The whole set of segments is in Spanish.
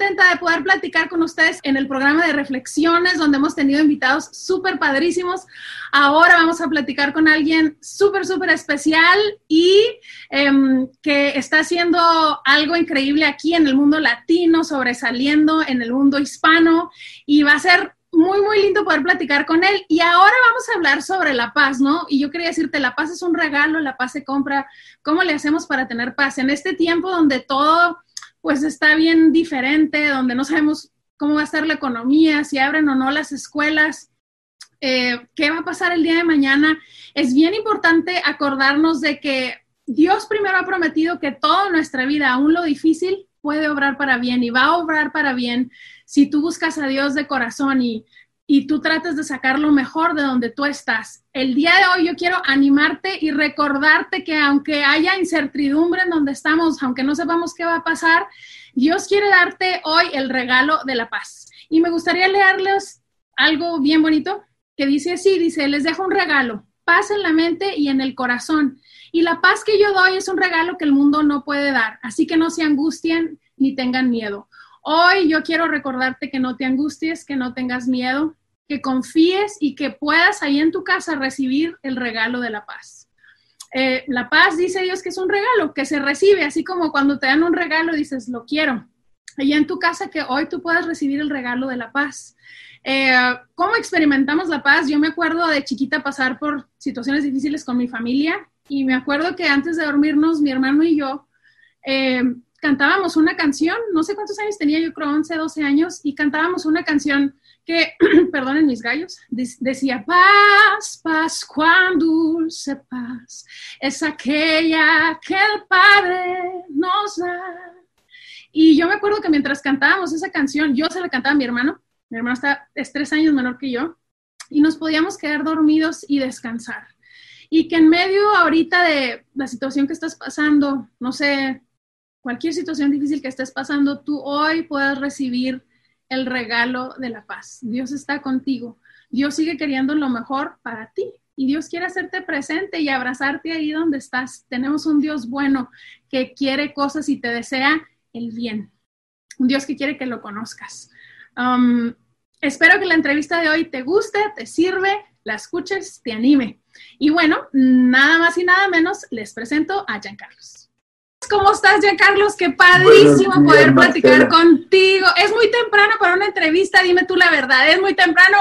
contenta de poder platicar con ustedes en el programa de reflexiones, donde hemos tenido invitados súper padrísimos. Ahora vamos a platicar con alguien súper, súper especial y em, que está haciendo algo increíble aquí en el mundo latino, sobresaliendo en el mundo hispano y va a ser muy, muy lindo poder platicar con él. Y ahora vamos a hablar sobre la paz, ¿no? Y yo quería decirte, la paz es un regalo, la paz se compra. ¿Cómo le hacemos para tener paz? En este tiempo donde todo, pues, está bien diferente, donde no sabemos cómo va a estar la economía, si abren o no las escuelas, eh, qué va a pasar el día de mañana, es bien importante acordarnos de que Dios primero ha prometido que toda nuestra vida, aún lo difícil, puede obrar para bien y va a obrar para bien. Si tú buscas a Dios de corazón y, y tú tratas de sacar lo mejor de donde tú estás. El día de hoy yo quiero animarte y recordarte que aunque haya incertidumbre en donde estamos, aunque no sepamos qué va a pasar, Dios quiere darte hoy el regalo de la paz. Y me gustaría leerles algo bien bonito que dice así, dice, les dejo un regalo, paz en la mente y en el corazón. Y la paz que yo doy es un regalo que el mundo no puede dar, así que no se angustien ni tengan miedo. Hoy yo quiero recordarte que no te angusties, que no tengas miedo, que confíes y que puedas ahí en tu casa recibir el regalo de la paz. Eh, la paz dice Dios que es un regalo que se recibe, así como cuando te dan un regalo dices, lo quiero. Allá en tu casa que hoy tú puedas recibir el regalo de la paz. Eh, ¿Cómo experimentamos la paz? Yo me acuerdo de chiquita pasar por situaciones difíciles con mi familia y me acuerdo que antes de dormirnos, mi hermano y yo, eh, cantábamos una canción, no sé cuántos años tenía, yo creo 11, 12 años, y cantábamos una canción que, perdonen mis gallos, decía, paz, paz, cuán dulce paz, es aquella que el Padre nos da. Y yo me acuerdo que mientras cantábamos esa canción, yo se la cantaba a mi hermano, mi hermano está, es tres años menor que yo, y nos podíamos quedar dormidos y descansar. Y que en medio ahorita de la situación que estás pasando, no sé, cualquier situación difícil que estés pasando, tú hoy puedes recibir el regalo de la paz. Dios está contigo. Dios sigue queriendo lo mejor para ti y Dios quiere hacerte presente y abrazarte ahí donde estás. Tenemos un Dios bueno que quiere cosas y te desea el bien. Un Dios que quiere que lo conozcas. Um, espero que la entrevista de hoy te guste, te sirve, la escuches, te anime. Y bueno, nada más y nada menos, les presento a Giancarlos. ¿Cómo estás, Carlos? Qué padrísimo poder platicar contigo. Es muy temprano para una entrevista, dime tú la verdad, ¿es muy temprano?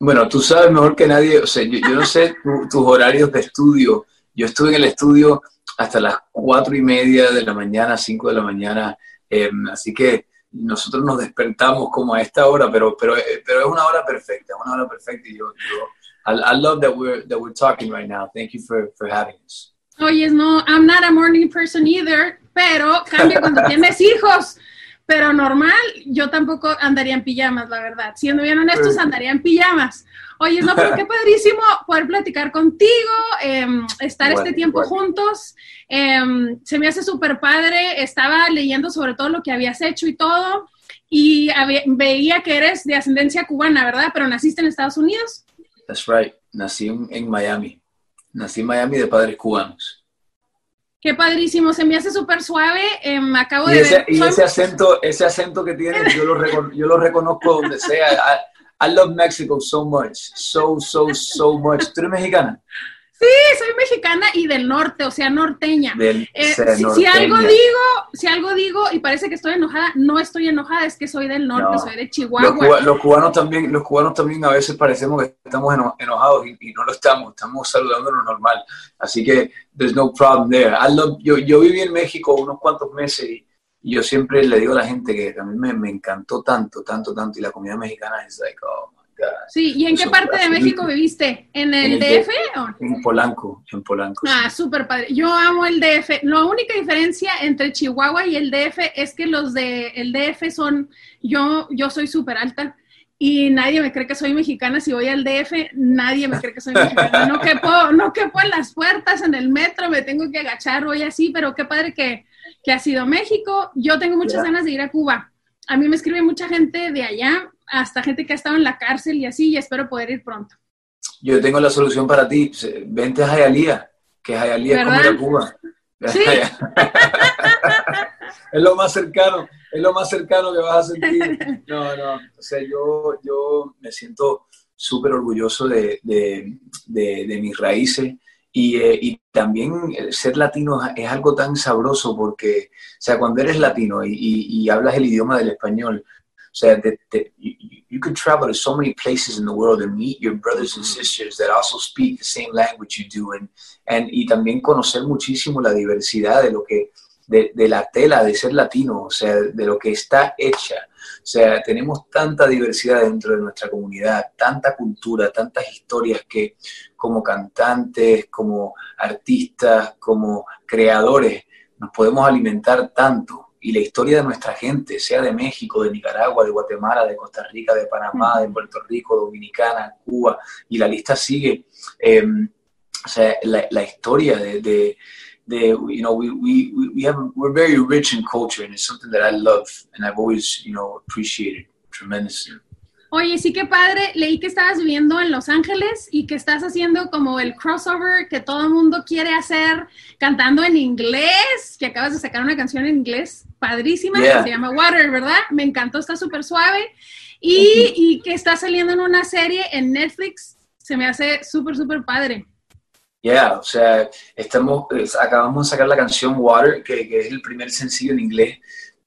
Bueno, tú sabes mejor que nadie, o sea, yo, no sé tus horarios de estudio. Yo estuve en el estudio hasta las cuatro y media de la mañana, cinco de la mañana, em, así que nosotros nos despertamos como a esta hora, pero, pero, eh, pero es una hora perfecta, una hora perfecta. Y yo, I, love that we're, that we're talking right now. Thank you for, for having us. Oye, no, I'm not a morning person either, pero cambia cuando tienes hijos. Pero normal, yo tampoco andaría en pijamas, la verdad. Siendo bien honestos, andaría en pijamas. Oye, no, pero qué padrísimo poder platicar contigo, em, estar este tiempo juntos. Em, se me hace súper padre. Estaba leyendo sobre todo lo que habías hecho y todo. Y veía que eres de ascendencia cubana, ¿verdad? Pero naciste en Estados Unidos. That's right. Nací en Miami. Nací en Miami de padres cubanos. Qué padrísimo, se me hace súper suave. Eh, acabo y de ese, Y ese acento, ese acento que tienes, yo lo, yo lo reconozco donde sea. I, I, love Mexico so much, so, so, so much. ¿Tú eres mexicana? Sí, soy mexicana y del norte, o sea, norteña. Eh, si, algo digo, si algo digo y parece que estoy enojada, no estoy enojada, es que soy del norte, soy de Chihuahua. Los, cubanos también, los cubanos también a veces parecemos que estamos enojados y, no lo estamos, estamos saludándonos normal. Así que there's no problem there. yo, yo viví en México unos cuantos meses y, yo siempre le digo a la gente que a mí me, me encantó tanto, tanto, tanto y la comida mexicana es like, oh, Sí, ¿y en qué parte de México viviste? ¿En el, DF? En Polanco, en Polanco. Ah, súper padre. Yo amo el DF. La única diferencia entre Chihuahua y el DF es que los de el DF son, yo, yo soy súper alta y nadie me cree que soy mexicana. Si voy al DF, nadie me cree que soy mexicana. No quepo, no quepo en las puertas, en el metro, me tengo que agachar, voy así, pero qué padre que, que ha sido México. Yo tengo muchas ganas de ir a Cuba. A mí me escribe mucha gente de allá hasta gente que ha estado en la cárcel y así, y espero poder ir pronto. Yo tengo la solución para ti. Vente a Jayalía, que Jayalía es como ir a Cuba. Sí. es lo más cercano, es lo más cercano que vas a sentir. No, no, o sea, yo, yo me siento súper orgulloso de, de, de, mis raíces y, eh, y, también ser latino es algo tan sabroso porque, o sea, cuando eres latino y, y, y hablas el idioma del español, sea, that, that you, you can travel to so many places in the world and meet your brothers and sisters that also speak the same language you do. And, and, y también conocer muchísimo la diversidad de lo que, de, de la tela de ser latino, o sea, de lo que está hecha. O sea, tenemos tanta diversidad dentro de nuestra comunidad, tanta cultura, tantas historias que como cantantes, como artistas, como creadores, nos podemos alimentar tanto y la historia de nuestra gente, sea de México, de Nicaragua, de Guatemala, de Costa Rica, de Panamá, de Puerto Rico, Dominicana, Cuba, y la lista sigue. Um, o sea, la, la historia de, de, de, you know, we, we, we have, we're very rich in culture and it's something that I love and I've always, you know, appreciated tremendously. Oye, sí que padre, leí que estabas viviendo en Los Ángeles y que estás haciendo como el crossover que todo el mundo quiere hacer, cantando en inglés, que acabas de sacar una canción en inglés padrísima, que se llama Water, ¿verdad? Me encantó, está súper suave. Y, y, que está saliendo en una serie en Netflix, se me hace súper, súper padre. Ya, yeah, o sea, estamos, acabamos de sacar la canción Water, que, que es el primer sencillo en inglés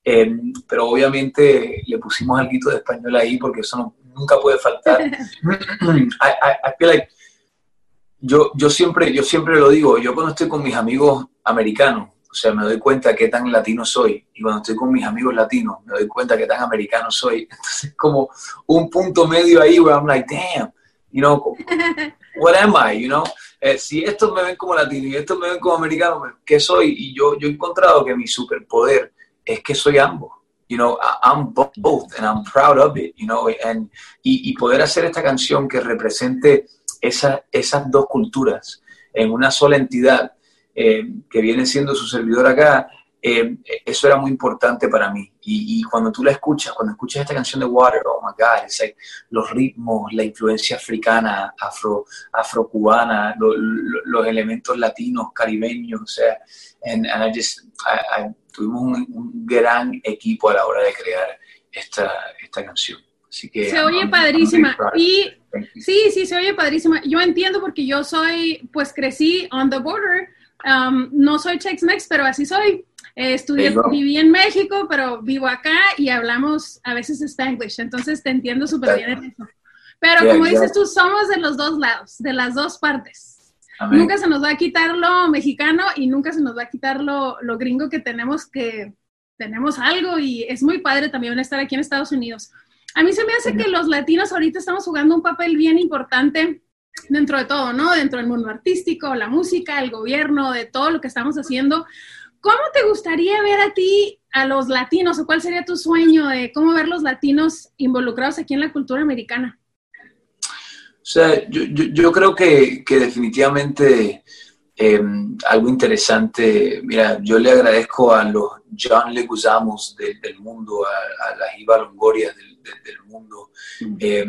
eh, pero obviamente le pusimos algo de español ahí porque eso no, nunca puede faltar. I, I, feel like yo, yo, siempre, yo siempre lo digo, yo cuando estoy con mis amigos americanos, o sea, me doy cuenta qué tan latino soy. Y cuando estoy con mis amigos latinos, me doy cuenta qué tan americano soy. Entonces, como un punto medio ahí, where I'm like, damn, you know, what am I, you know? Eh, si estos me ven como latino y estos me ven como americano, ¿qué soy? Y yo, yo he encontrado que mi superpoder es que soy ambos. You know, I'm both and I'm proud of it, you know, and, y, y poder hacer esta canción que represente esa, esas dos culturas en una sola entidad eh, que viene siendo su servidor acá, eh, eso era muy importante para mí. Y, y, cuando tú la escuchas, cuando escuchas esta canción de Water, oh my God, it's like los ritmos, la influencia africana, afro, afrocubana, lo, lo, los elementos latinos, caribeños, o sea, and, and I just, I, I tuvimos un, un, gran equipo a la hora de crear esta, esta canción. Así que, se oye I'm, padrísima. I'm y sí, sí, se oye padrísima. Yo entiendo porque yo soy, pues crecí on the border. Um, no soy Tex-Mex, pero así soy. Eh, estudié, viví en México, pero vivo acá y hablamos a veces Spanglish, entonces te entiendo súper bien en eso. Pero yeah, como yeah. dices tú, somos de los dos lados, de las dos partes. Amén. Nunca se nos va a quitar lo mexicano y nunca se nos va a quitar lo, lo, gringo que tenemos, que tenemos algo y es muy padre también estar aquí en Estados Unidos. A mí se me hace que los latinos ahorita estamos jugando un papel bien importante dentro de todo, ¿no? Dentro del mundo artístico, la música, el gobierno, de todo lo que estamos haciendo. ¿Cómo te gustaría ver a ti, a los latinos, o cuál sería tu sueño de cómo ver los latinos involucrados aquí en la cultura americana? O sea, yo, yo, yo creo que, que definitivamente eh, algo interesante, mira, yo le agradezco a los John Leguzamos del, del mundo, a, a, las Iva Longoria del, del, del mundo, eh,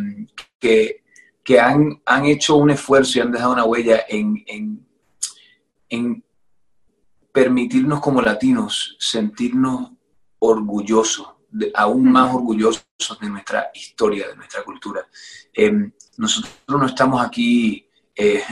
que, que han, han, hecho un esfuerzo y han dejado una huella en, en, en permitirnos como latinos sentirnos orgullosos, de, aún más orgullosos de nuestra historia, de nuestra cultura. Eh, nosotros no estamos aquí eh,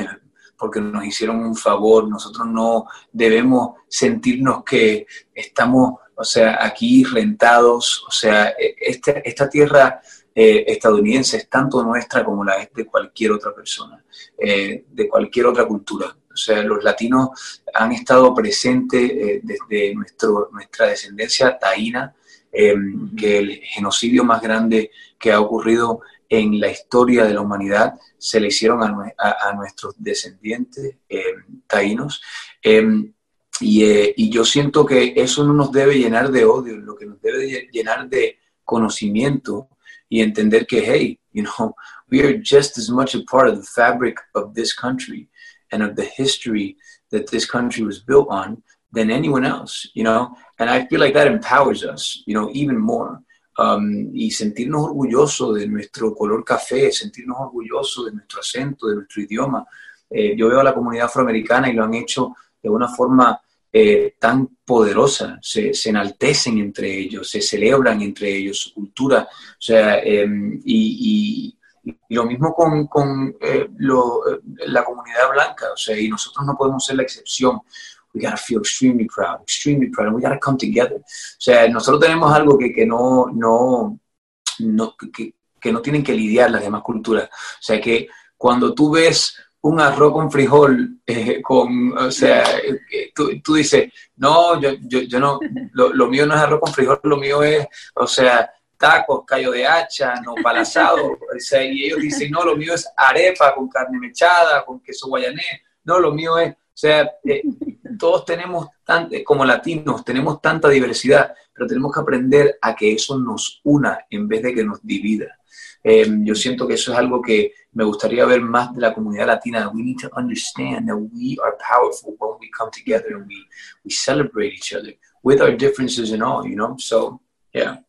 porque nos hicieron un favor, nosotros no debemos sentirnos que estamos, o sea, aquí rentados, o sea, este, esta tierra eh, estadounidense es tanto nuestra como la es de cualquier otra persona, eh, de cualquier otra cultura. O sea, los latinos han estado presentes eh, desde nuestro, nuestra descendencia taína, que el genocidio más grande que ha ocurrido en la historia de la humanidad se le hicieron a, a, a nuestros descendientes eh, taínos. Eh, y, eh, y, yo siento que eso no nos debe llenar de odio, lo que nos debe llenar de conocimiento y entender que, hey, you know, we are just as much a part of the fabric of this country and of the history that this country was built on than anyone else, you know, and I feel like that empowers us, you know, even more. um, y sentirnos orgullosos de nuestro color café, sentirnos orgullosos de nuestro acento, de nuestro idioma. Eh, yo veo a la comunidad afroamericana y lo han hecho de una forma eh, tan poderosa, se, enaltecen entre ellos, se celebran entre ellos su cultura, o sea, em, y, lo mismo con, con eh, la comunidad blanca, o sea, y nosotros no podemos ser la excepción. We gotta feel extremely proud, extremely proud, and we gotta come together. O sea, nosotros tenemos algo que, que no, no, no que, que no tienen que lidiar las demás culturas. O sea, que cuando tú ves un arroz con frijol, eh, con, o sea, eh, tú, tú, dices, no, yo, yo, yo no, lo, lo, mío no es arroz con frijol, lo mío es, o sea, tacos, callo de hacha, no palazado, o sea, y ellos dicen, no, lo mío es arepa con carne mechada, con queso guayanés, no, lo mío es, o sea, eh, todos tenemos, tan, como latinos, tenemos tanta diversidad, pero tenemos que aprender a que eso nos una en vez de que nos divida. Eh, yo siento que eso es algo que me gustaría ver más de la comunidad latina. We need to understand that we are powerful when we come together and we, we celebrate each other with our differences and all, you know? So, yeah.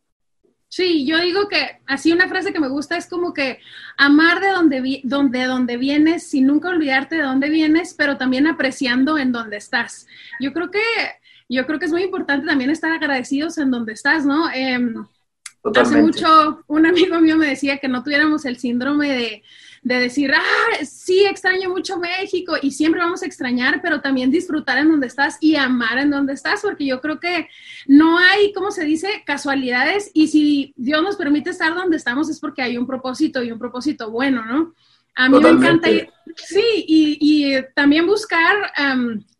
Sí, yo digo que así una frase que me gusta es como que amar de donde, donde, donde vienes sin nunca olvidarte de dónde vienes, pero también apreciando en dónde estás. Yo creo que, yo creo que es muy importante también estar agradecidos en donde estás, ¿no? Eh, Hace mucho un amigo mío me decía que no tuviéramos el síndrome de, de, decir, ah, sí, extraño mucho México y siempre vamos a extrañar, pero también disfrutar en donde estás y amar en donde estás, porque yo creo que no hay, ¿cómo se dice?, casualidades y si Dios nos permite estar donde estamos es porque hay un propósito y un propósito bueno, ¿no? A mí me encanta ir, sí, y, y también buscar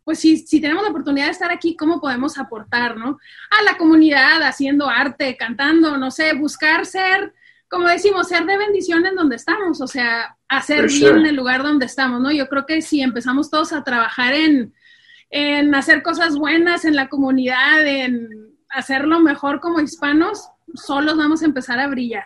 pues si, si tenemos la oportunidad de estar aquí, ¿cómo podemos aportar, no? A la comunidad, haciendo arte, cantando, no sé, buscar ser, como decimos, ser de bendición en donde estamos, o sea, hacer bien en el lugar donde estamos, ¿no? Yo creo que si empezamos todos a trabajar en, en hacer cosas buenas en la comunidad, en hacerlo mejor como hispanos, solos vamos a empezar a brillar.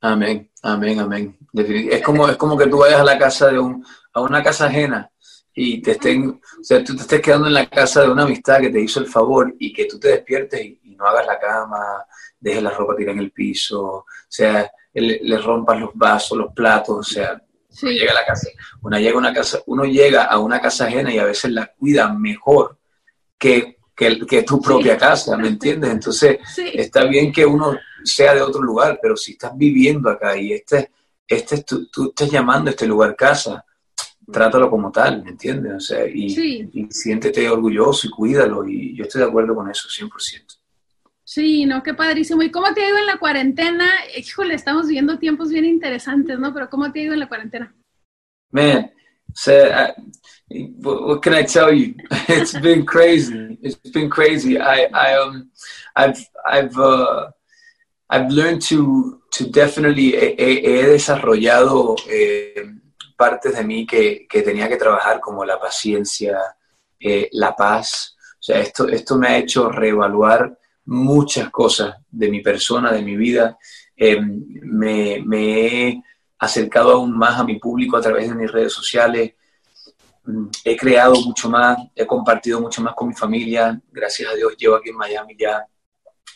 Amén, amén, amén. Es como, es como que tú vayas a la casa de un, a una casa ajena y te estén, o sea, tú te estés quedando en la casa de una amistad que te hizo el favor y que tú te despiertes y, no hagas la cama, dejes la ropa tirada en el piso, o sea, le, rompas los vasos, los platos, o sea, uno llega a la casa, uno llega a una casa, uno llega a una casa ajena y a veces la cuida mejor que, que, tu propia casa, ¿me entiendes? Entonces, está bien que uno sea de otro lugar, pero si estás viviendo acá y este, este tú, tú estás llamando a este lugar casa, trátalo como tal, ¿me entiendes? O sea, y, siéntete orgulloso y cuídalo, y yo estoy de acuerdo con eso, 100%. Sí, no, qué padrísimo. ¿Y cómo te ha ido en la cuarentena? Híjole, estamos viviendo tiempos bien interesantes, ¿no? Pero ¿cómo te ha ido en la cuarentena? Man, so, what can I tell you? It's been crazy. It's been crazy. I, I um, I've, I've, uh, I've learned to, to definitely, he, desarrollado eh, partes de mí que, que tenía que trabajar, como la paciencia, eh, la paz. O sea, esto, esto me ha hecho reevaluar muchas cosas de mi persona, de mi vida. Em, me, me, he acercado aún más a mi público a través de mis redes sociales. Mm, he creado mucho más, he compartido mucho más con mi familia. Gracias a Dios llevo aquí en Miami ya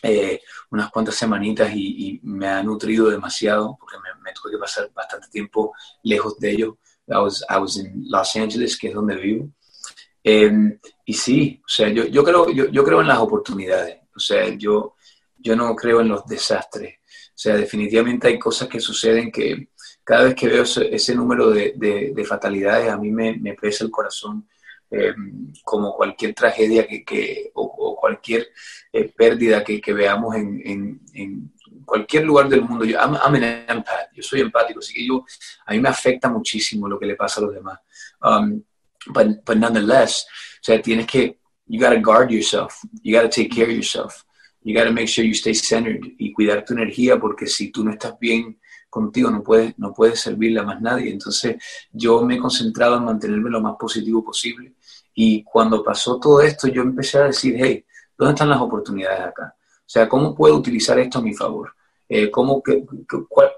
eh, unas cuantas semanitas y, me ha nutrido demasiado porque me, tuve que pasar bastante tiempo lejos de ellos. I was, I was in Los Angeles, que es donde vivo. Em, y sí, o sea, yo, yo, creo, yo, yo, creo en las oportunidades, o sea, yo, yo no creo en los desastres. O sea, definitivamente hay cosas que suceden que cada vez que veo ese, número de, de, fatalidades, a mí me, me pesa el corazón em, como cualquier tragedia que, que o, cualquier eh, pérdida que, que veamos en, en, en, cualquier lugar del mundo, yo, I'm, I'm an yo soy empático, así que yo, a mí me afecta muchísimo lo que le pasa a los demás. Um, but, but nonetheless, o sea, tienes que, you gotta guard yourself, you gotta take care of yourself, you gotta make sure you stay centered y cuidar tu energía porque si tú no estás bien contigo no puedes, no puedes servirle a más nadie. Entonces yo me he concentrado en mantenerme lo más positivo posible y cuando pasó todo esto yo empecé a decir, hey, ¿dónde están las oportunidades acá? O sea, ¿cómo puedo utilizar esto a mi favor? Eh, cómo, que,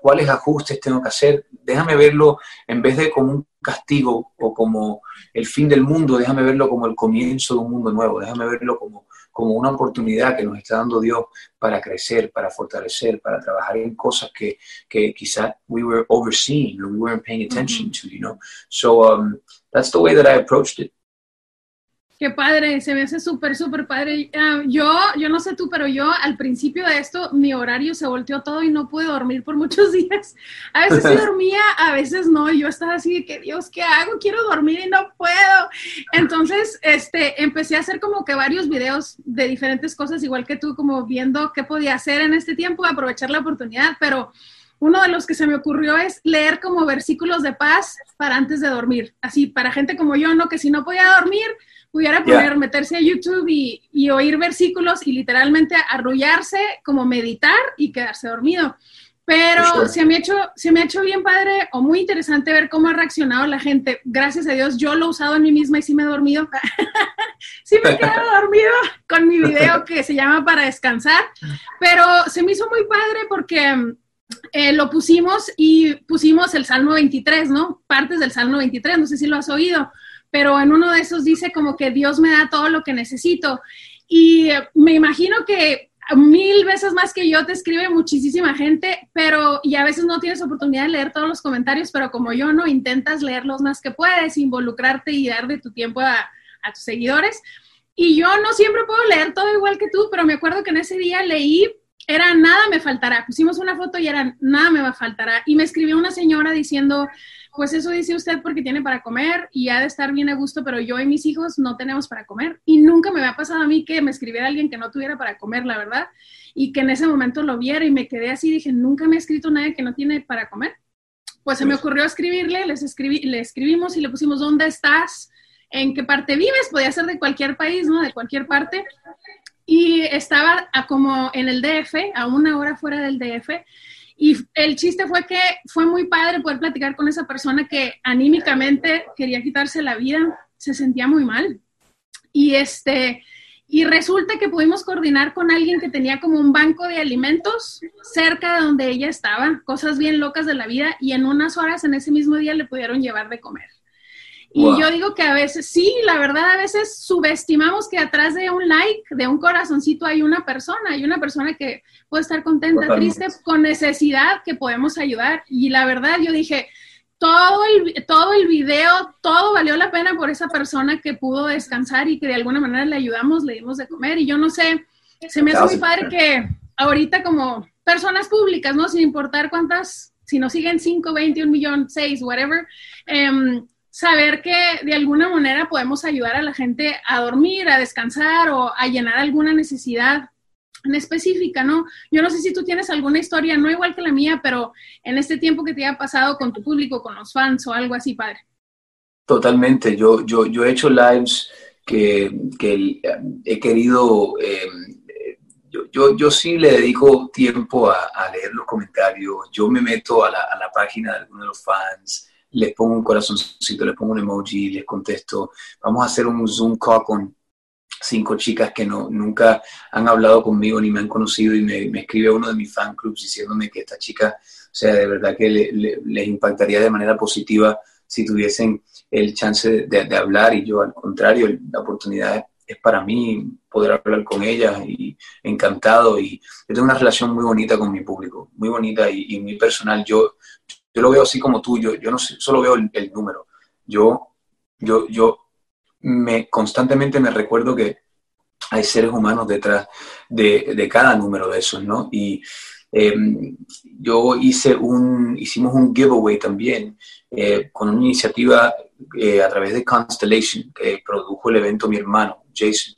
cuáles ajustes tengo que hacer. Déjame verlo en vez de como un castigo o como el fin del mundo, déjame verlo como el comienzo de un mundo nuevo, déjame verlo como, como una oportunidad que nos está dando Dios para crecer, para fortalecer, para trabajar en cosas que, que quizás we were overseeing or we weren't paying attention to, you know. So um, that's the way that I approached it. Qué padre, se me hace súper, súper padre. Ah, yo, yo no sé tú, pero yo al principio de esto, mi horario se volteó todo y no pude dormir por muchos días. A veces sí dormía, a veces no. Yo estaba así de que, Dios, ¿qué hago? Quiero dormir y no puedo. Entonces, este, empecé a hacer como que varios videos de diferentes cosas, igual que tú, como viendo qué podía hacer en este tiempo, aprovechar la oportunidad, pero uno de los que se me ocurrió es leer como versículos de paz para antes de dormir. Así, para gente como yo, ¿no? Que si no podía dormir, pudiera poner, meterse a YouTube y, oír versículos y literalmente arrullarse, como meditar y quedarse dormido. Pero se, me ha hecho, se me ha hecho bien padre o muy interesante ver cómo ha reaccionado la gente. Gracias a Dios, yo lo he usado en mí misma y sí me he dormido. sí me he quedado dormido con mi video que se llama Para descansar. Pero se me hizo muy padre porque eh, lo pusimos y pusimos el Salmo 23, ¿no? Partes del Salmo 23, no sé si lo has oído pero en uno de esos dice como que Dios me da todo lo que necesito. Y me imagino que mil veces más que yo te escribe muchísima gente, pero y a veces no tienes oportunidad de leer todos los comentarios, pero como yo no, intentas leerlos más que puedes, involucrarte y dar de tu tiempo a, a tus seguidores. Y yo no siempre puedo leer todo igual que tú, pero me acuerdo que en ese día leí, era nada me faltará. Pusimos una foto y era nada me va a faltará. Y me escribió una señora diciendo, pues eso dice usted porque tiene para comer y ha de estar bien a gusto, pero yo y mis hijos no tenemos para comer. Y nunca me había pasado a mí que me escribiera alguien que no tuviera para comer, la verdad, y que en ese momento lo viera y me quedé así, dije, nunca me ha escrito nadie que no tiene para comer. Pues se me pues ocurrió escribirle, les escribí, le escribimos y le pusimos, ¿dónde estás? ¿En qué parte vives? Podía ser de cualquier país, ¿no? De cualquier parte. Y estaba como en el DF, a una hora fuera del DF, y el chiste fue que fue muy padre poder platicar con esa persona que anímicamente quería quitarse la vida, se sentía muy mal. Y este, y resulta que pudimos coordinar con alguien que tenía como un banco de alimentos cerca de donde ella estaba, cosas bien locas de la vida, y en unas horas en ese mismo día le pudieron llevar de comer. Y yo digo que a veces, sí, la verdad, a veces subestimamos que atrás de un like, de un corazoncito, hay una persona, hay una persona que puede estar contenta, triste, con necesidad, que podemos ayudar. Y la verdad, yo dije, todo el, todo el video, todo valió la pena por esa persona que pudo descansar y que de alguna manera le ayudamos, le dimos de comer. Y yo no sé, se me hace muy padre que ahorita como personas públicas, ¿no? Sin importar cuántas, si nos siguen 5, 20, un millón, 6, whatever, eh, saber que de alguna manera podemos ayudar a la gente a dormir, a descansar o a llenar alguna necesidad en específica, ¿no? Yo no sé si tú tienes alguna historia, no igual que la mía, pero en este tiempo que te haya pasado con tu público, con los fans o algo así, padre. Totalmente, yo, yo, yo he hecho lives que, que he querido, eh, yo, yo, yo, sí le dedico tiempo a, leer los comentarios, yo me meto a la, a la página de algunos de los fans, les pongo un corazoncito, les pongo un emoji, les contesto. Vamos a hacer un Zoom call con cinco chicas que no, nunca han hablado conmigo ni me han conocido y me, escribe uno de mis fan clubs diciéndome que esta chica, o sea, de verdad que les impactaría de manera positiva si tuviesen el chance de, hablar y yo al contrario, la oportunidad es para mí poder hablar con ellas y encantado y yo tengo una relación muy bonita con mi público, muy bonita y, y muy personal. Yo, yo lo veo así como tú, yo, yo no solo veo el, número, yo, yo, yo me, constantemente me recuerdo que hay seres humanos detrás de, cada número de esos, ¿no? Y em, yo hice un, hicimos un giveaway también eh, con una iniciativa eh, a través de Constellation, que produjo el evento mi hermano, Jason,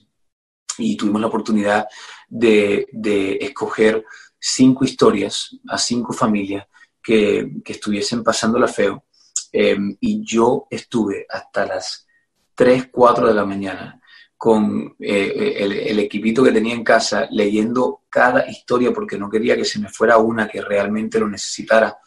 y tuvimos la oportunidad de, de escoger cinco historias a cinco familias que, estuviesen pasando la feo. Em, y yo estuve hasta las 3, 4 de la mañana con eh, el, equipito que tenía en casa leyendo cada historia porque no quería que se me fuera una que realmente lo necesitara.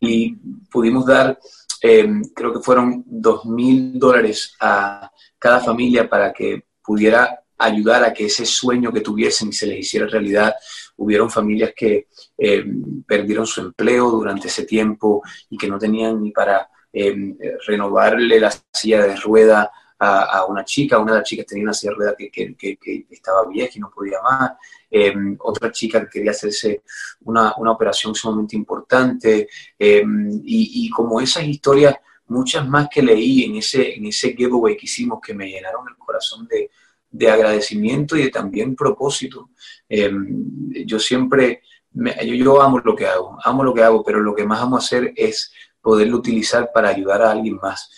Y pudimos dar, em, creo que fueron dos mil dólares a cada familia para que pudiera ayudar a que ese sueño que tuviesen se les hiciera realidad hubieron familias que eh, perdieron su empleo durante ese tiempo y que no tenían ni para eh, renovarle la silla de rueda a, una chica, una de las chicas tenía una silla de rueda que, estaba vieja y no podía más, eh, otra chica quería hacerse una, operación sumamente importante, y, como esas historias muchas más que leí en ese, en ese giveaway que hicimos que me llenaron el corazón de, de agradecimiento y de también propósito. Em, yo siempre, yo, yo, amo lo que hago, amo lo que hago, pero lo que más amo hacer es poderlo utilizar para ayudar a alguien más.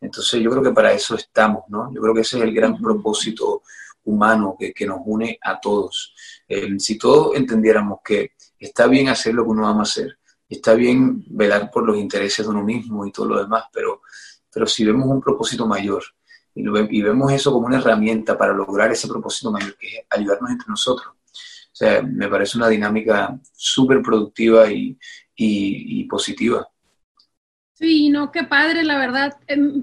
Entonces yo creo que para eso estamos, ¿no? Yo creo que ese es el gran propósito humano que, que nos une a todos. Em, si todos entendiéramos que está bien hacer lo que uno ama hacer, está bien velar por los intereses de uno mismo y todo lo demás, pero, pero si vemos un propósito mayor, y, vemos eso como una herramienta para lograr ese propósito mayor, que es ayudarnos entre nosotros. O sea, me parece una dinámica súper productiva y, y, positiva. Sí, no, qué padre, la verdad.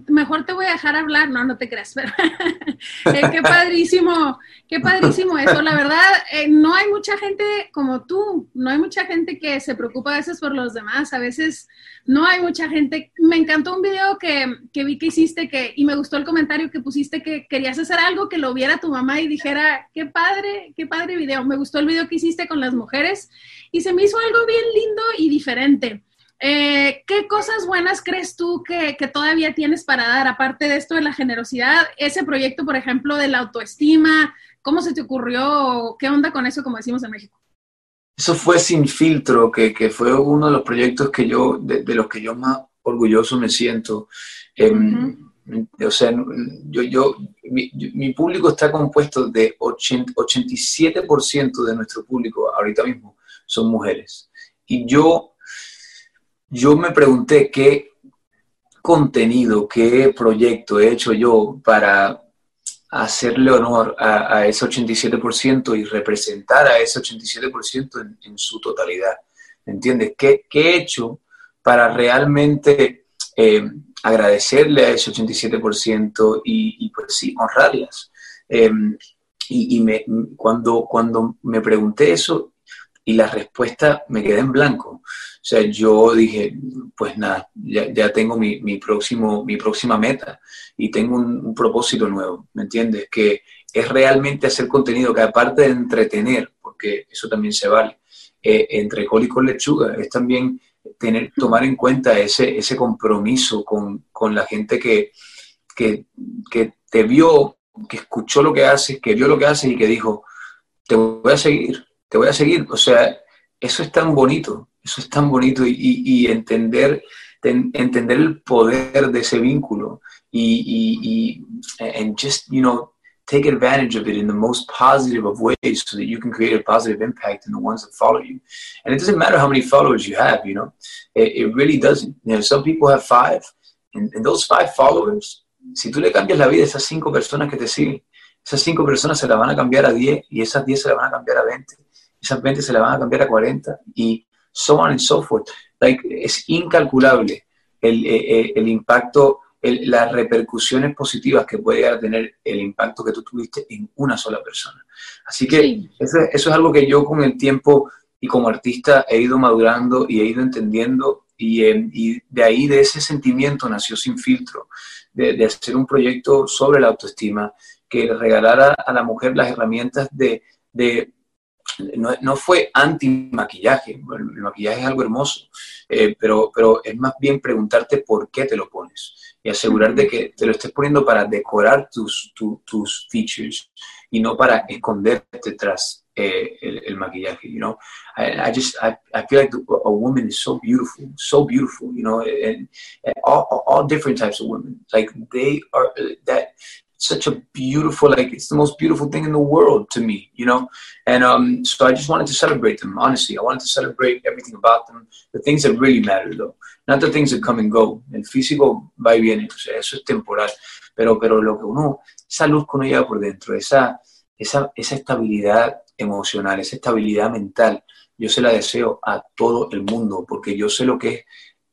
Mejor te voy a dejar hablar, no, no te creas, pero eh, qué padrísimo, qué padrísimo eso. La verdad, eh, no hay mucha gente como tú, no hay mucha gente que se preocupa a veces por los demás. A veces no hay mucha gente. Me encantó un video que, que vi que hiciste que, y me gustó el comentario que pusiste que querías hacer algo que lo viera tu mamá y dijera, qué padre, qué padre video. Me gustó el video que hiciste con las mujeres y se me hizo algo bien lindo y diferente. Eh, ¿Qué cosas buenas crees tú que, todavía tienes para dar, aparte de esto de la generosidad? Ese proyecto, por ejemplo, de la autoestima, ¿cómo se te ocurrió? ¿Qué onda con eso, como decimos en México? Eso fue Sin Filtro, que, fue uno de los proyectos que yo, de, los que yo más orgulloso me siento. Em, o sea, yo, yo, mi, público está compuesto de 87% de nuestro público ahorita mismo son mujeres. Y yo yo me pregunté qué contenido, qué proyecto he hecho yo para hacerle honor a, ese 87% y representar a ese 87% en, su totalidad. ¿Me entiendes? ¿Qué, he hecho para realmente eh, agradecerle a ese 87% y, pues sí, honrarlas? Em, y, cuando, cuando me pregunté eso y la respuesta me quedé en blanco. O sea, yo dije, pues nada, ya, tengo mi, próximo, mi próxima meta y tengo un, propósito nuevo, ¿me entiendes? Que es realmente hacer contenido que aparte de entretener, porque eso también se vale, eh, entre col y con lechuga, es también tener, tomar en cuenta ese, ese compromiso con, la gente que, que, que te vio, que escuchó lo que haces, que vio lo que haces y que dijo, te voy a seguir, te voy a seguir. O sea, eso es tan bonito, eso es tan bonito y, entender, entender el poder de ese vínculo y, and just, you know, take advantage of it in the most positive of ways so that you can create a positive impact in the ones that follow you. And it doesn't matter how many followers you have, you know, it, really doesn't. You know, some people have five, and, and those five followers, si tú le cambias la vida a esas cinco personas que te siguen, esas cinco personas se la van a cambiar a diez y esas diez se la van a cambiar a veinte, esas veinte se la van a cambiar a cuarenta y so on and so forth. Like, es incalculable el, eh, eh, el impacto, las repercusiones positivas que puede tener el impacto que tú tuviste en una sola persona. Así que eso, es algo que yo con el tiempo y como artista he ido madurando y he ido entendiendo y, eh, y de ahí, de ese sentimiento nació Sin Filtro, de, de hacer un proyecto sobre la autoestima que regalara a la mujer las herramientas de, de no, no fue anti-maquillaje, el maquillaje es algo hermoso, eh, pero, pero es más bien preguntarte por qué te lo pones y asegurarte que te lo estés poniendo para decorar tus, tus features y no para esconderte tras eh, el, el, maquillaje, you know. I, I just, I, I, feel like a woman is so beautiful, so beautiful, you know, and, and all, all different types of women. Like they are, that such a beautiful, like it's the most beautiful thing in the world to me, you know. And um, so I just wanted to celebrate them. Honestly, I wanted to celebrate everything about them, the things that really matter, though, not the things that come and go. El físico va y viene, o sea, eso es temporal. Pero, pero lo que uno, esa luz que uno lleva por dentro, esa, esa, esa estabilidad emocional, esa estabilidad mental, yo se la deseo a todo el mundo, porque yo sé lo que es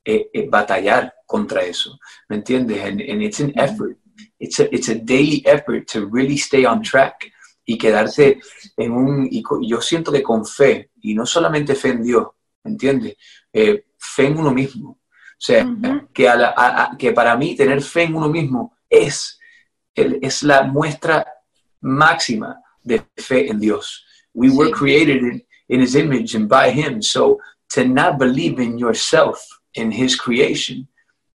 eh, eh, batallar contra eso, ¿me entiendes? And, and it's an effort it's a, it's a daily effort to really stay on track y quedarse en un, y yo siento que con fe, y no solamente fe en Dios, ¿entiendes? Eh, fe en uno mismo. O sea, que, a que para mí tener fe en uno mismo es, el, es la muestra máxima de fe en Dios. We were created in, in His image and by Him. So to not believe in yourself, in His creation,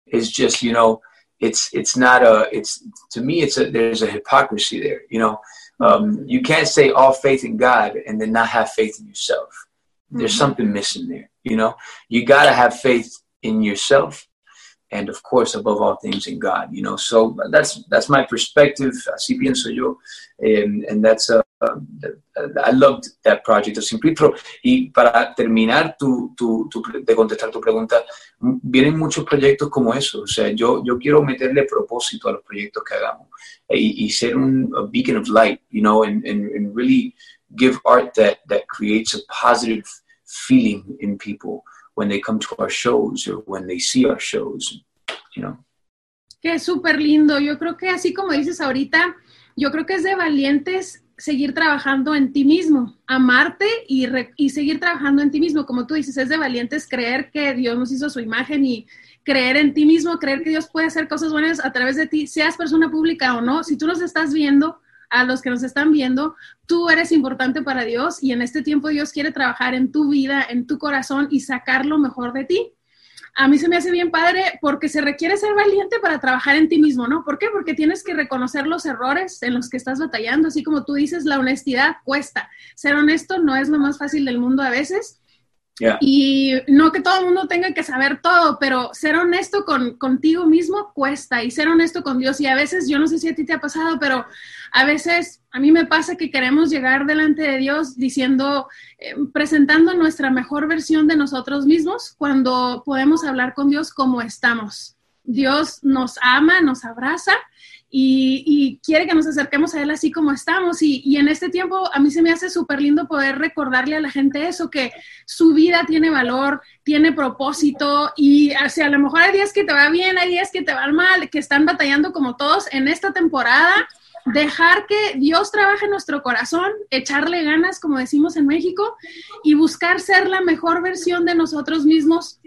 is just, you know, it's it's not a it's to me it's a there's a hypocrisy there you know? Um, you can't say all faith in god and then not have faith in yourself. There's mm-hmm. something missing there you know? You got to have faith in yourself and of course above all things in god you know? So that's that's my perspective. Así pienso yo. And, and that's uh, I loved that project y para terminar tu, tu, tu, de contestar tu pregunta vienen muchos proyectos como eso o sea yo yo quiero meterle propósito a los proyectos que hagamos y, y ser un beacon of light you know and, and, and really give art that that creates a positive feeling in people when they come to our shows or when they see our shows, you know. Que súper lindo. Yo creo que así como dices ahorita, yo creo que es de valientes seguir trabajando en ti mismo, amarte y, y, seguir trabajando en ti mismo. Como tú dices, es de valientes creer que Dios nos hizo su imagen y creer en ti mismo, creer que Dios puede hacer cosas buenas a través de ti, seas persona pública o no. Si tú nos estás viendo, a los que nos están viendo, tú eres importante para Dios y en este tiempo Dios quiere trabajar en tu vida, en tu corazón y sacar lo mejor de ti. A mí se me hace bien padre porque se requiere ser valiente para trabajar en ti mismo, ¿no? ¿Por qué? Porque tienes que reconocer los errores en los que estás batallando, así como tú dices, la honestidad cuesta. Ser honesto no es lo más fácil del mundo a veces, y no que todo el mundo tenga que saber todo, pero ser honesto con, contigo mismo cuesta y ser honesto con Dios. Y a veces, yo no sé si a ti te ha pasado, pero a veces a mí me pasa que queremos llegar delante de Dios diciendo, eh, presentando nuestra mejor versión de nosotros mismos cuando podemos hablar con Dios como estamos. Dios nos ama, nos abraza y, quiere que nos acerquemos a Él así como estamos. Y, en este tiempo a mí se me hace súper lindo poder recordarle a la gente eso, que su vida tiene valor, tiene propósito y o a lo mejor hay días que te va bien, hay días que te van mal, que están batallando como todos en esta temporada. Dejar que Dios trabaje en nuestro corazón, echarle ganas, como decimos en México, y buscar ser la mejor versión de nosotros mismos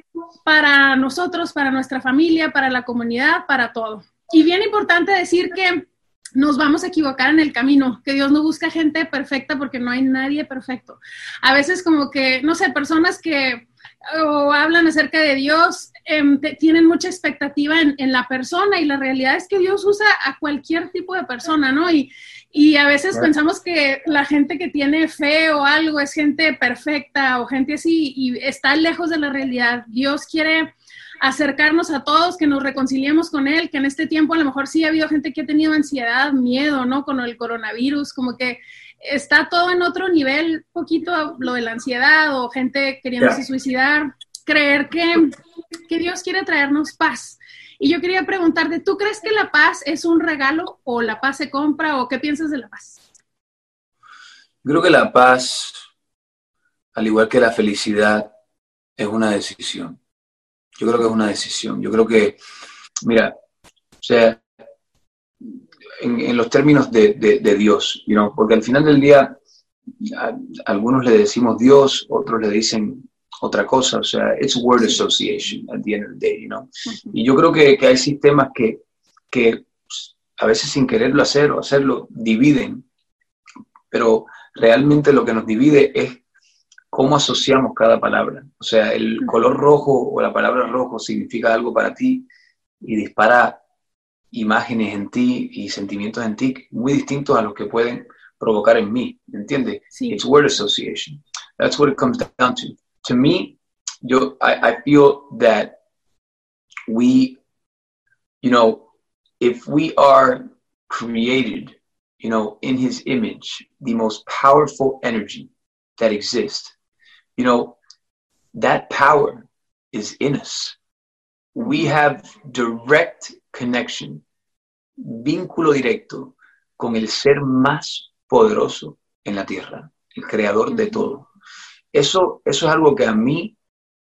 para nosotros, para nuestra familia, para la comunidad, para todo. Y bien importante decir que nos vamos a equivocar en el camino, que Dios no busca gente perfecta porque no hay nadie perfecto. A veces como que, no sé, personas que o hablan acerca de Dios em, tienen mucha expectativa en, la persona y la realidad es que Dios usa a cualquier tipo de persona, ¿no? Y, y a veces pensamos que la gente que tiene fe o algo es gente perfecta o gente así y está lejos de la realidad. Dios quiere acercarnos a todos, que nos reconciliemos con Él, que en este tiempo a lo mejor sí ha habido gente que ha tenido ansiedad, miedo, ¿no? Con el coronavirus, como que está todo en otro nivel, poquito lo de la ansiedad o gente queriéndose suicidar, creer que, que Dios quiere traernos paz. Y yo quería preguntarte, ¿tú crees que la paz es un regalo o la paz se compra o qué piensas de la paz? Creo que la paz, al igual que la felicidad, es una decisión. Yo creo que es una decisión. Yo creo que, mira, o sea, en, los términos de, de, Dios, you know, porque al final del día algunos le decimos Dios, otros le dicen otra cosa, o sea, it's word association at the end of the day, you know. Y yo creo que, que hay sistemas que, que a veces sin quererlo hacer o hacerlo dividen, pero realmente lo que nos divide es cómo asociamos cada palabra. O sea, el color rojo o la palabra rojo significa algo para ti y dispara imágenes en ti y sentimientos en ti muy distintos a los que pueden provocar en mí, ¿entiendes? Sí. It's word association. That's what it comes down to. To me, yo, I, I feel that we, you know, if we are created, you know, in his image, the most powerful energy that exists, you know, that power is in us. We have direct connection, vínculo directo con el ser más poderoso en la tierra, el creador de todo. Eso, eso es algo que a mí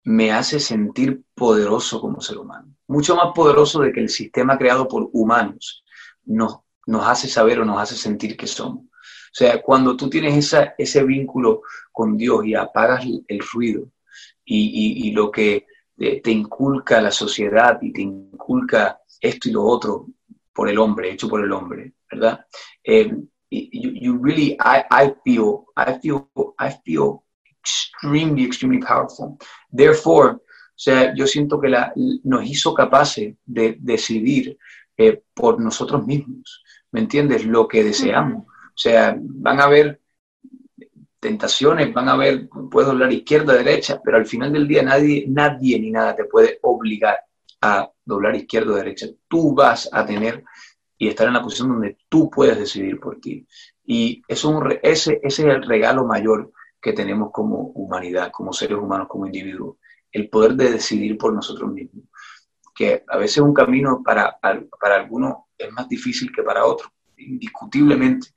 me hace sentir poderoso como ser humano, mucho más poderoso de que el sistema creado por humanos nos, nos hace saber o nos hace sentir que somos. O sea, cuando tú tienes esa, ese vínculo con Dios y apagas el ruido y, y, lo que te inculca la sociedad y te inculca esto y lo otro por el hombre, hecho por el hombre, ¿verdad? Eh, you, you, really, I, I feel, I feel, I feel extremely, extremely powerful. Therefore, sea, yo siento que la, nos hizo capaces de decidir eh, por nosotros mismos, ¿me entiendes? Lo que deseamos. O sea, van a haber tentaciones, van a haber, puedes doblar izquierda, derecha, pero al final del día nadie, nadie ni nada te puede obligar a doblar izquierda o derecha. Tú vas a tener y estar en la posición donde tú puedes decidir por ti. Y eso ese, ese es el regalo mayor que tenemos como humanidad, como seres humanos, como individuos, el poder de decidir por nosotros mismos. Que a veces un camino para, para algunos es más difícil que para otros, indiscutiblemente.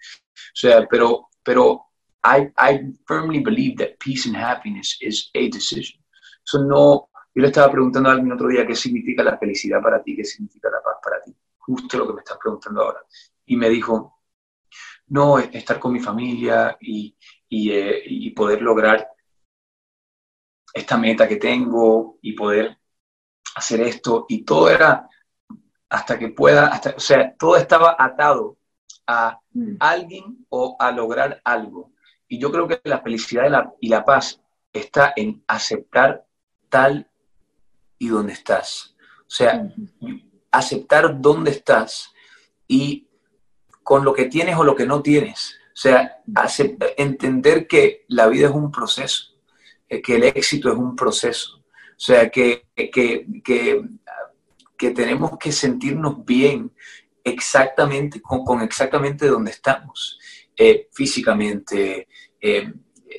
O sea, pero, pero I, I firmly believe that peace and happiness is a decision. Eso no, yo le estaba preguntando a alguien otro día qué significa la felicidad para ti, qué significa la paz para ti. Justo lo que me estás preguntando ahora. Y me dijo, no, estar con mi familia y, eh, y, poder lograr esta meta que tengo y poder hacer esto. Y todo era hasta que pueda, hasta, o sea, todo estaba atado a mm. alguien o a lograr algo. Y yo creo que la felicidad y la, y la paz está en aceptar tal y donde estás. O sea, aceptar dónde estás y con lo que tienes o lo que no tienes. O sea, entender que la vida es un proceso, eh, que el éxito es un proceso. O sea, que, que, que, tenemos que sentirnos bien exactamente, con, con exactamente donde estamos, eh, físicamente, eh,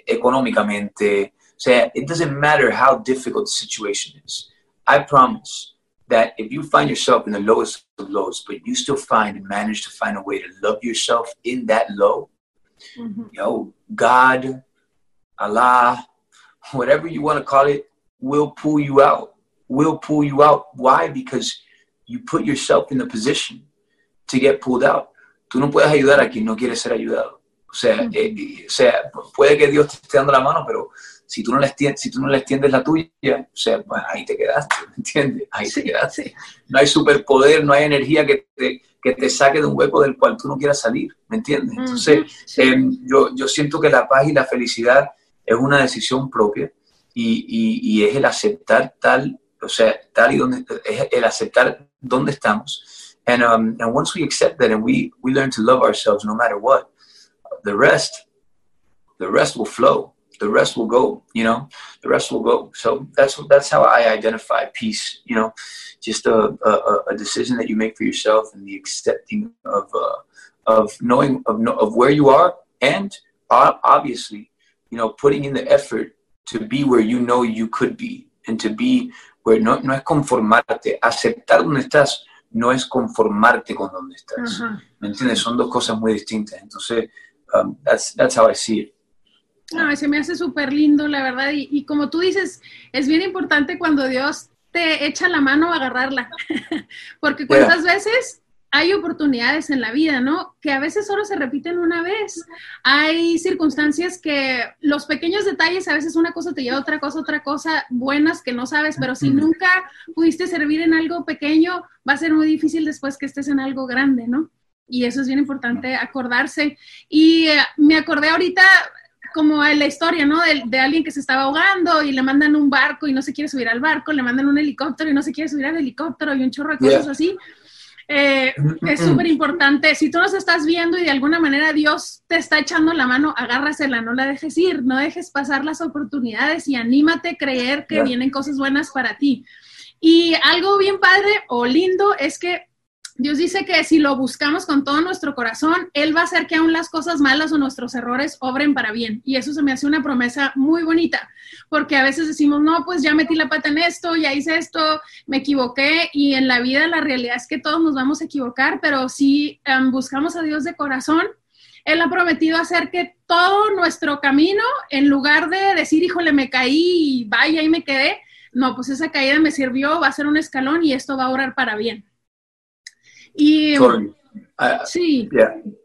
económicamente. O sea, it doesn't matter how difficult the situation is. I promise that if you find yourself in the lowest of lows, but you still find and manage to find a way to love yourself in that low, mm-hmm. yo, God, Allah, whatever you want to call it, will pull you out. Will pull you out. Why? Because you put yourself in the position to get pulled out. Tú no puedes ayudar a quien no quiere ser ayudado. O sea, eh, o sea, puede que Dios te esté dando la mano, pero si tú no le extiendes, si tú no le extiendes la tuya, o sea, pues ahí te quedaste, ¿me entiendes? Ahí te quedaste. No hay superpoder, no hay energía que te, que te saque de un hueco del cual tú no quieras salir, ¿me entiendes? Entonces, em, yo, yo siento que la paz y la felicidad es una decisión propia y, y, y es el aceptar tal, o sea, tal y donde, es el aceptar dónde estamos. And, um, and once we accept that and we, we learn to love ourselves no matter what, the rest, the rest will flow. The rest will go you know the rest will go. So that's that's how i identify peace you know just a, a, a decision that you make for yourself and the accepting of uh, of knowing of, of where you are and uh, obviously you know putting in the effort to be where you know you could be and to be where no, no es conformarte aceptar donde estás no es conformarte con donde estás uh -huh. ¿me entiendes? son dos cosas muy distintas entonces um, that's, that's how I see it no, se me hace súper lindo, la verdad. Y, como tú dices, es bien importante cuando Dios te echa la mano a agarrarla. Porque cuántas veces hay oportunidades en la vida, ¿no? Que a veces solo se repiten una vez. Hay circunstancias que los pequeños detalles, a veces una cosa te lleva a otra cosa, otra cosa, buenas que no sabes, pero si nunca pudiste servir en algo pequeño, va a ser muy difícil después que estés en algo grande, ¿no? Y eso es bien importante acordarse. Y eh, me acordé ahorita, como la historia, ¿no? De, alguien que se estaba ahogando y le mandan un barco y no se quiere subir al barco, le mandan un helicóptero y no se quiere subir al helicóptero y un chorro de cosas así. Eh, es súper importante. Si tú nos estás viendo y de alguna manera Dios te está echando la mano, agárrasela, no la dejes ir, no dejes pasar las oportunidades y anímate a creer que vienen cosas buenas para ti. Y algo bien padre o lindo es que Dios dice que si lo buscamos con todo nuestro corazón, Él va a hacer que aún las cosas malas o nuestros errores obren para bien. Y eso se me hace una promesa muy bonita, porque a veces decimos, no, pues ya metí la pata en esto, ya hice esto, me equivoqué. Y en la vida la realidad es que todos nos vamos a equivocar, pero si em, buscamos a Dios de corazón, Él ha prometido hacer que todo nuestro camino, en lugar de decir, híjole, me caí y vaya y me quedé, no, pues esa caída me sirvió, va a ser un escalón y esto va a orar para bien. Y, sí.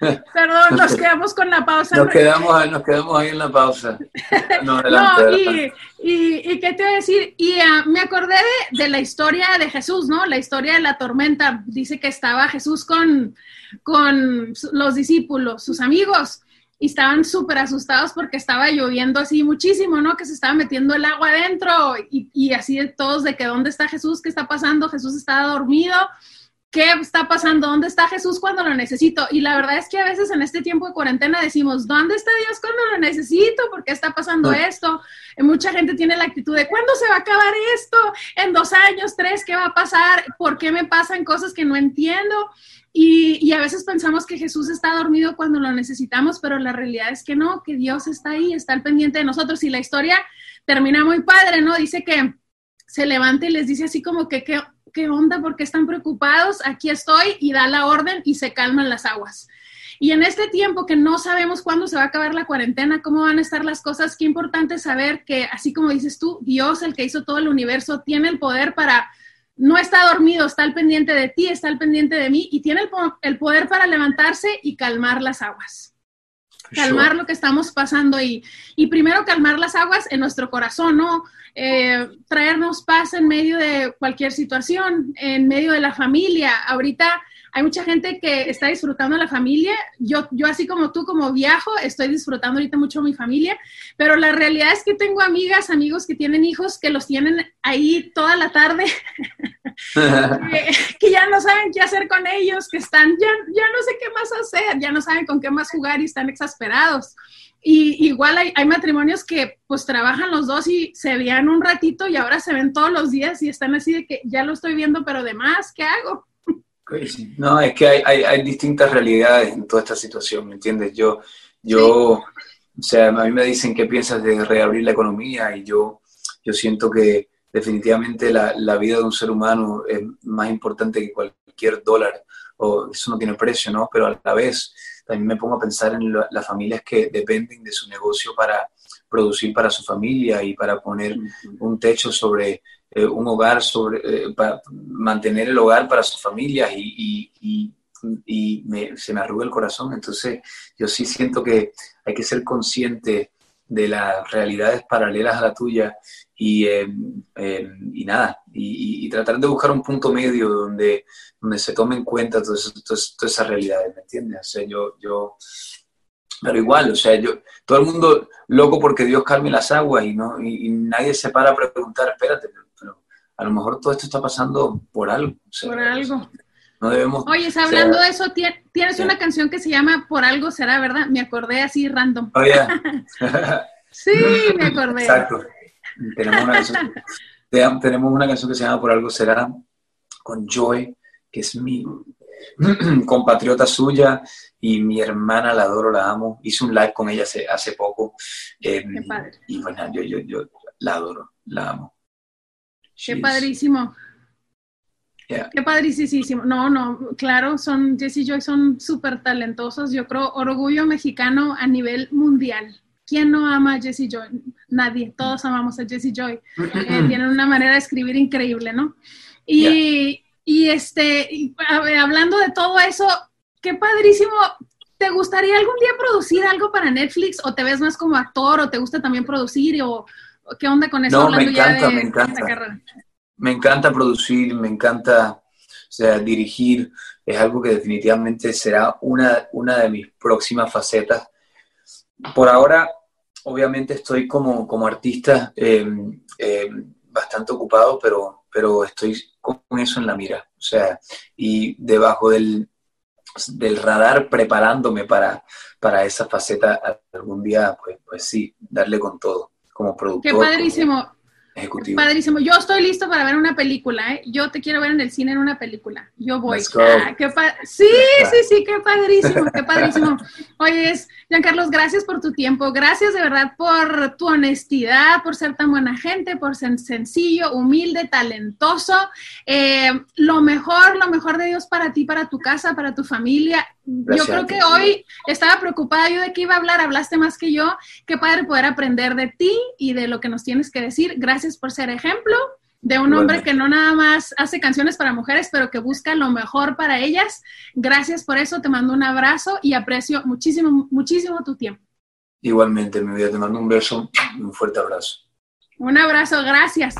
Perdón, nos quedamos con la pausa. Nos quedamos, nos quedamos ahí en la pausa. No, y, y, qué te voy a decir, y ah, me acordé de, la historia de Jesús, ¿no? La historia de la tormenta. Dice que estaba Jesús con, con los discípulos, sus amigos, y estaban súper asustados porque estaba lloviendo así muchísimo, ¿no? Que se estaba metiendo el agua adentro y, y así de todos de que dónde está Jesús, qué está pasando, Jesús estaba dormido ¿qué está pasando? ¿Dónde está Jesús cuando lo necesito? Y la verdad es que a veces en este tiempo de cuarentena decimos, ¿dónde está Dios cuando lo necesito? ¿Por qué está pasando esto? Y mucha gente tiene la actitud de, ¿cuándo se va a acabar esto? ¿En dos años, tres? ¿Qué va a pasar? ¿Por qué me pasan cosas que no entiendo? Y, y, a veces pensamos que Jesús está dormido cuando lo necesitamos, pero la realidad es que no, que Dios está ahí, está al pendiente de nosotros. Y la historia termina muy padre, ¿no? Dice que se levanta y les dice así como que, que ¿qué onda? ¿Por qué están preocupados? Aquí estoy y da la orden y se calman las aguas. Y en este tiempo que no sabemos cuándo se va a acabar la cuarentena, cómo van a estar las cosas, qué importante saber que, así como dices tú, Dios, el que hizo todo el universo, tiene el poder para, no está dormido, está al pendiente de ti, está al pendiente de mí y tiene el, poder para levantarse y calmar las aguas. Calmar lo que estamos pasando y, y primero calmar las aguas en nuestro corazón, ¿no? Eh, traernos paz en medio de cualquier situación, en medio de la familia. Ahorita hay mucha gente que está disfrutando la familia. Yo, yo así como tú, como viajo, estoy disfrutando ahorita mucho mi familia, pero la realidad es que tengo amigas, amigos que tienen hijos que los tienen ahí toda la tarde, que, ya no saben qué hacer con ellos, que están, ya, ya no sé qué más hacer, ya no saben con qué más jugar y están exasperados. Y igual hay, hay, matrimonios que pues trabajan los dos y se veían un ratito y ahora se ven todos los días y están así de que ya lo estoy viendo, pero de más, ¿qué hago? No, es que hay, hay, hay, distintas realidades en toda esta situación, ¿me entiendes? Yo, yo, o sea, a mí me dicen qué piensas de reabrir la economía y yo, yo siento que definitivamente la, la vida de un ser humano es más importante que cualquier dólar, o eso no tiene precio, ¿no? Pero a la vez también me pongo a pensar en las familias que dependen de su negocio para producir para su familia y para poner un techo sobre eh, un hogar, sobre, eh, para mantener el hogar para sus familias y, y, y, se me arruga el corazón. Entonces yo sí siento que hay que ser consciente de las realidades paralelas a la tuya y, em, em, y nada, y, tratar de buscar un punto medio donde, donde se tome en cuenta todas esas realidades, ¿me entiendes? O sea, yo, yo, pero igual, o sea, yo, todo el mundo loco porque Dios calme las aguas y, no, y, nadie se para a preguntar, espérate, pero, a lo mejor todo esto está pasando por algo. por algo. No debemos... Oye, hablando de eso, tienes una canción que se llama Por algo será, ¿verdad? Me acordé así random. Oh, sí, me acordé. Exacto. Tenemos una, canción, tenemos una canción que se llama Por algo será, con Joy, que es mi compatriota suya y mi hermana la adoro, la amo. Hice un live con ella hace, hace poco. Eh, Qué padre. Y bueno, yo, yo, yo la adoro, la amo. Qué padrísimo. Qué padrísimo. No, no, claro, son, Jesse Joy son súper talentosos. Yo creo orgullo mexicano a nivel mundial. ¿Quién no ama a Jesse Joy? Nadie, todos amamos a Jesse Joy. Eh, tienen una manera de escribir increíble, ¿no? Y, y este, hablando de todo eso, qué padrísimo. ¿Te gustaría algún día producir algo para Netflix o te ves más como actor o te gusta también producir o qué onda con eso? No, me encanta, me encanta. Me encanta producir, me encanta o sea, dirigir. Es algo que definitivamente será una, una de mis próximas facetas. Por ahora obviamente estoy como, como artista em, em, bastante ocupado, pero, pero estoy con eso en la mira. O sea, y debajo del, del radar preparándome para, para esa faceta algún día, pues, pues sí, darle con todo, como productor. Qué padrísimo. Padrísimo. Yo estoy listo para ver una película, ¿eh? Yo te quiero ver en el cine en una película. Yo voy. Ah, sí, sí, sí, qué padrísimo, qué padrísimo. Oye, Carlos, gracias por tu tiempo. Gracias de verdad por tu honestidad, por ser tan buena gente, por ser sencillo, humilde, talentoso. Eh, lo mejor, lo mejor de Dios para ti, para tu casa, para tu familia. Yo creo que hoy estaba preocupada yo de qué iba a hablar, hablaste más que yo. Qué padre poder aprender de ti y de lo que nos tienes que decir. Gracias por ser ejemplo de un hombre que no nada más hace canciones para mujeres, pero que busca lo mejor para ellas. Gracias por eso, te mando un abrazo y aprecio muchísimo, muchísimo tu tiempo. Igualmente, mi vida, te mando un beso y un fuerte abrazo. Un abrazo, gracias.